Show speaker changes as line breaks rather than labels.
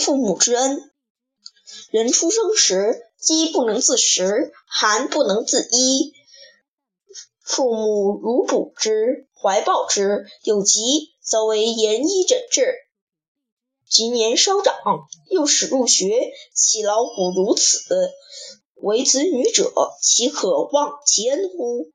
父母之恩。人出生时，饥不能自食，寒不能自衣，父母如哺之，怀抱之，有疾则为严医诊治。及年稍长，又使入学，其劳苦如此，为子女者，岂可忘其恩乎？